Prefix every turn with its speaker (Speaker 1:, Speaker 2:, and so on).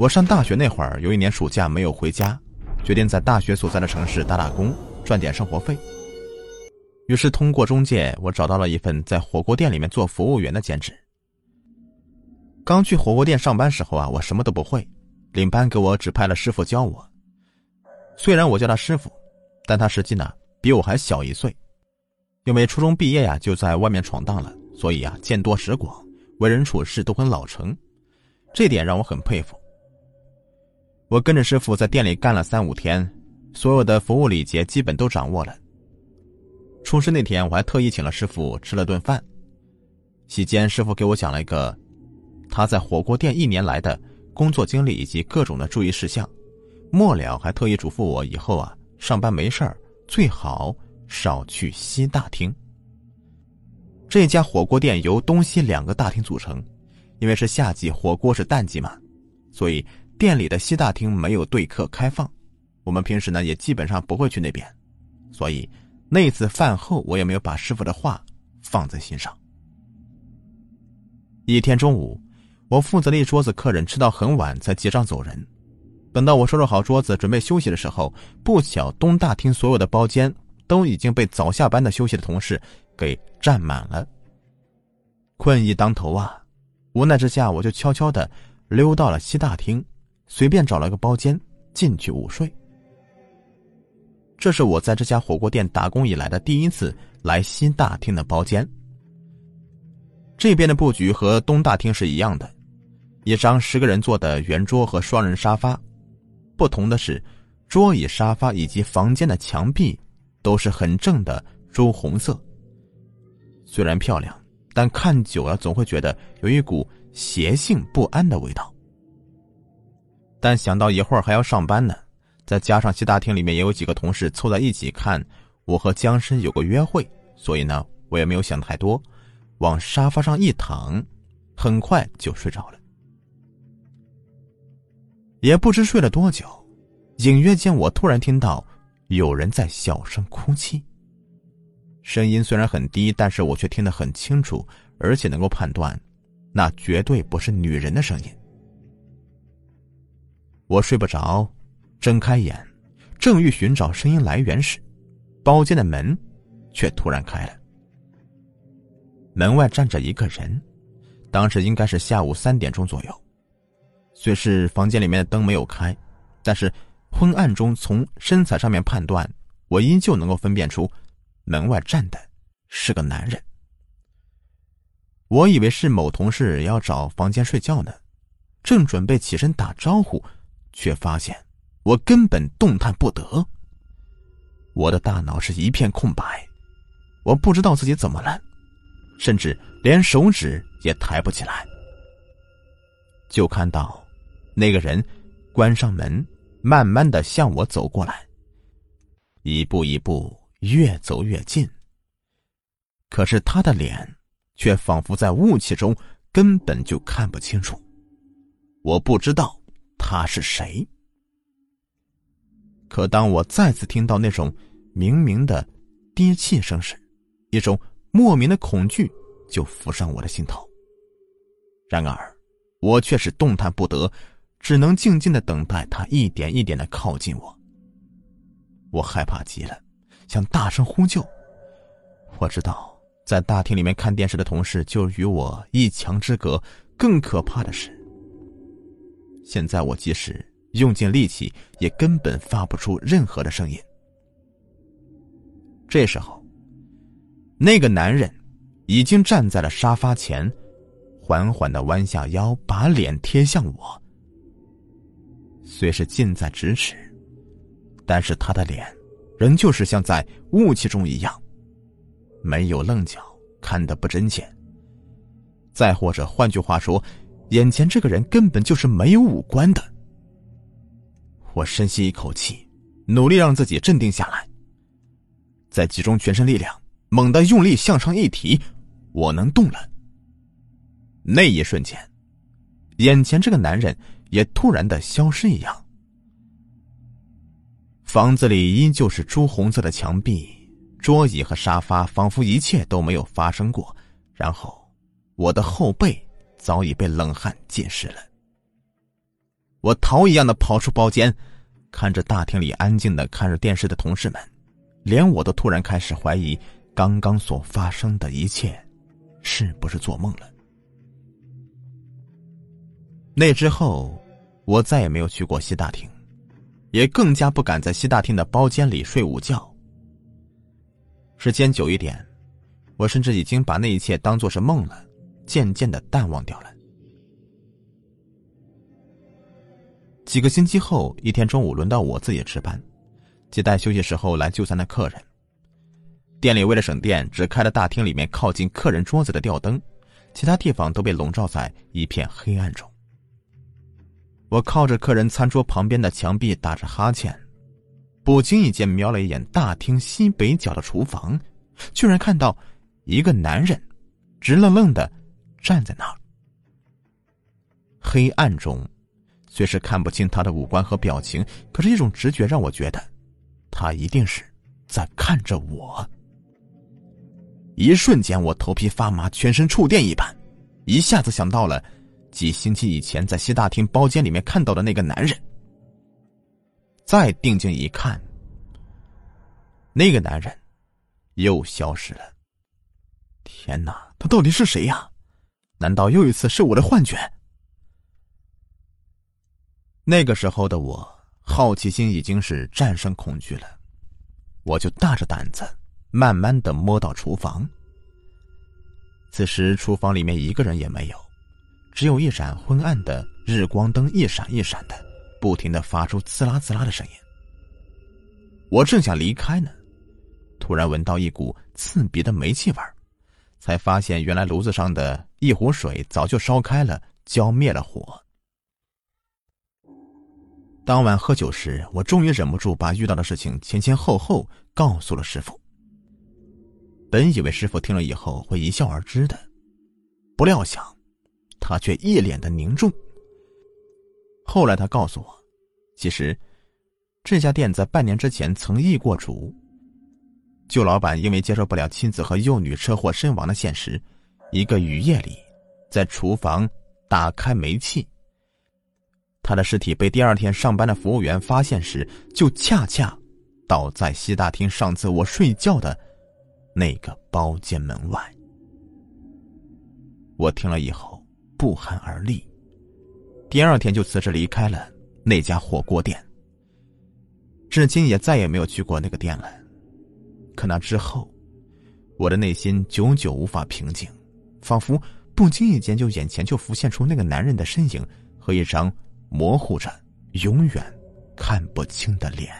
Speaker 1: 我上大学那会儿，有一年暑假没有回家，决定在大学所在的城市打打工，赚点生活费。于是通过中介，我找到了一份在火锅店里面做服务员的兼职。刚去火锅店上班时候啊，我什么都不会，领班给我指派了师傅教我。虽然我叫他师傅，但他实际呢比我还小一岁，因为初中毕业呀就在外面闯荡了，所以啊见多识广，为人处事都很老成，这点让我很佩服。我跟着师傅在店里干了三五天，所有的服务礼节基本都掌握了。出师那天，我还特意请了师傅吃了顿饭。席间，师傅给我讲了一个他在火锅店一年来的工作经历以及各种的注意事项。末了，还特意嘱咐我以后啊，上班没事儿最好少去西大厅。这家火锅店由东西两个大厅组成，因为是夏季，火锅是淡季嘛，所以。店里的西大厅没有对客开放，我们平时呢也基本上不会去那边，所以那次饭后我也没有把师傅的话放在心上。一天中午，我负责了一桌子客人吃到很晚才结账走人。等到我收拾好桌子准备休息的时候，不巧东大厅所有的包间都已经被早下班的休息的同事给占满了。困意当头啊，无奈之下我就悄悄的溜到了西大厅。随便找了个包间进去午睡。这是我在这家火锅店打工以来的第一次来西大厅的包间。这边的布局和东大厅是一样的，一张十个人坐的圆桌和双人沙发。不同的是，桌椅、沙发以及房间的墙壁都是很正的朱红色。虽然漂亮，但看久了总会觉得有一股邪性不安的味道。但想到一会儿还要上班呢，再加上西大厅里面也有几个同事凑在一起看我和江深有个约会，所以呢，我也没有想太多，往沙发上一躺，很快就睡着了。也不知睡了多久，隐约间我突然听到有人在小声哭泣。声音虽然很低，但是我却听得很清楚，而且能够判断，那绝对不是女人的声音。我睡不着，睁开眼，正欲寻找声音来源时，包间的门却突然开了。门外站着一个人，当时应该是下午三点钟左右。虽是房间里面的灯没有开，但是昏暗中从身材上面判断，我依旧能够分辨出门外站的是个男人。我以为是某同事要找房间睡觉呢，正准备起身打招呼。却发现我根本动弹不得，我的大脑是一片空白，我不知道自己怎么了，甚至连手指也抬不起来。就看到那个人关上门，慢慢的向我走过来，一步一步越走越近。可是他的脸却仿佛在雾气中，根本就看不清楚。我不知道。他是谁？可当我再次听到那种明明的低气声时，一种莫名的恐惧就浮上我的心头。然而，我却是动弹不得，只能静静的等待他一点一点的靠近我。我害怕极了，想大声呼救。我知道，在大厅里面看电视的同事就与我一墙之隔。更可怕的是。现在我即使用尽力气，也根本发不出任何的声音。这时候，那个男人已经站在了沙发前，缓缓的弯下腰，把脸贴向我。虽是近在咫尺，但是他的脸仍旧是像在雾气中一样，没有棱角，看得不真切。再或者换句话说。眼前这个人根本就是没有五官的。我深吸一口气，努力让自己镇定下来，再集中全身力量，猛地用力向上一提，我能动了。那一瞬间，眼前这个男人也突然的消失一样。房子里依旧是朱红色的墙壁、桌椅和沙发，仿佛一切都没有发生过。然后，我的后背。早已被冷汗浸湿了。我逃一样的跑出包间，看着大厅里安静的看着电视的同事们，连我都突然开始怀疑刚刚所发生的一切，是不是做梦了？那之后，我再也没有去过西大厅，也更加不敢在西大厅的包间里睡午觉。时间久一点，我甚至已经把那一切当做是梦了，渐渐的淡忘掉了。几个星期后，一天中午轮到我自己值班，接待休息时候来就餐的客人。店里为了省电，只开了大厅里面靠近客人桌子的吊灯，其他地方都被笼罩在一片黑暗中。我靠着客人餐桌旁边的墙壁打着哈欠。不经意间瞄了一眼大厅西北角的厨房，居然看到一个男人直愣愣的站在那儿。黑暗中，虽是看不清他的五官和表情，可是一种直觉让我觉得，他一定是在看着我。一瞬间，我头皮发麻，全身触电一般，一下子想到了几星期以前在西大厅包间里面看到的那个男人。再定睛一看，那个男人又消失了。天哪，他到底是谁呀？难道又一次是我的幻觉？那个时候的我，好奇心已经是战胜恐惧了，我就大着胆子，慢慢的摸到厨房。此时，厨房里面一个人也没有，只有一盏昏暗的日光灯一闪一闪的。不停的发出滋啦滋啦的声音。我正想离开呢，突然闻到一股刺鼻的煤气味才发现原来炉子上的一壶水早就烧开了，浇灭了火。当晚喝酒时，我终于忍不住把遇到的事情前前后后告诉了师傅。本以为师傅听了以后会一笑而之的，不料想，他却一脸的凝重。后来他告诉我，其实这家店在半年之前曾易过主。旧老板因为接受不了妻子和幼女车祸身亡的现实，一个雨夜里，在厨房打开煤气。他的尸体被第二天上班的服务员发现时，就恰恰倒在西大厅上次我睡觉的那个包间门外。我听了以后不寒而栗。第二天就辞职离开了那家火锅店，至今也再也没有去过那个店了。可那之后，我的内心久久无法平静，仿佛不经意间就眼前就浮现出那个男人的身影和一张模糊着、永远看不清的脸。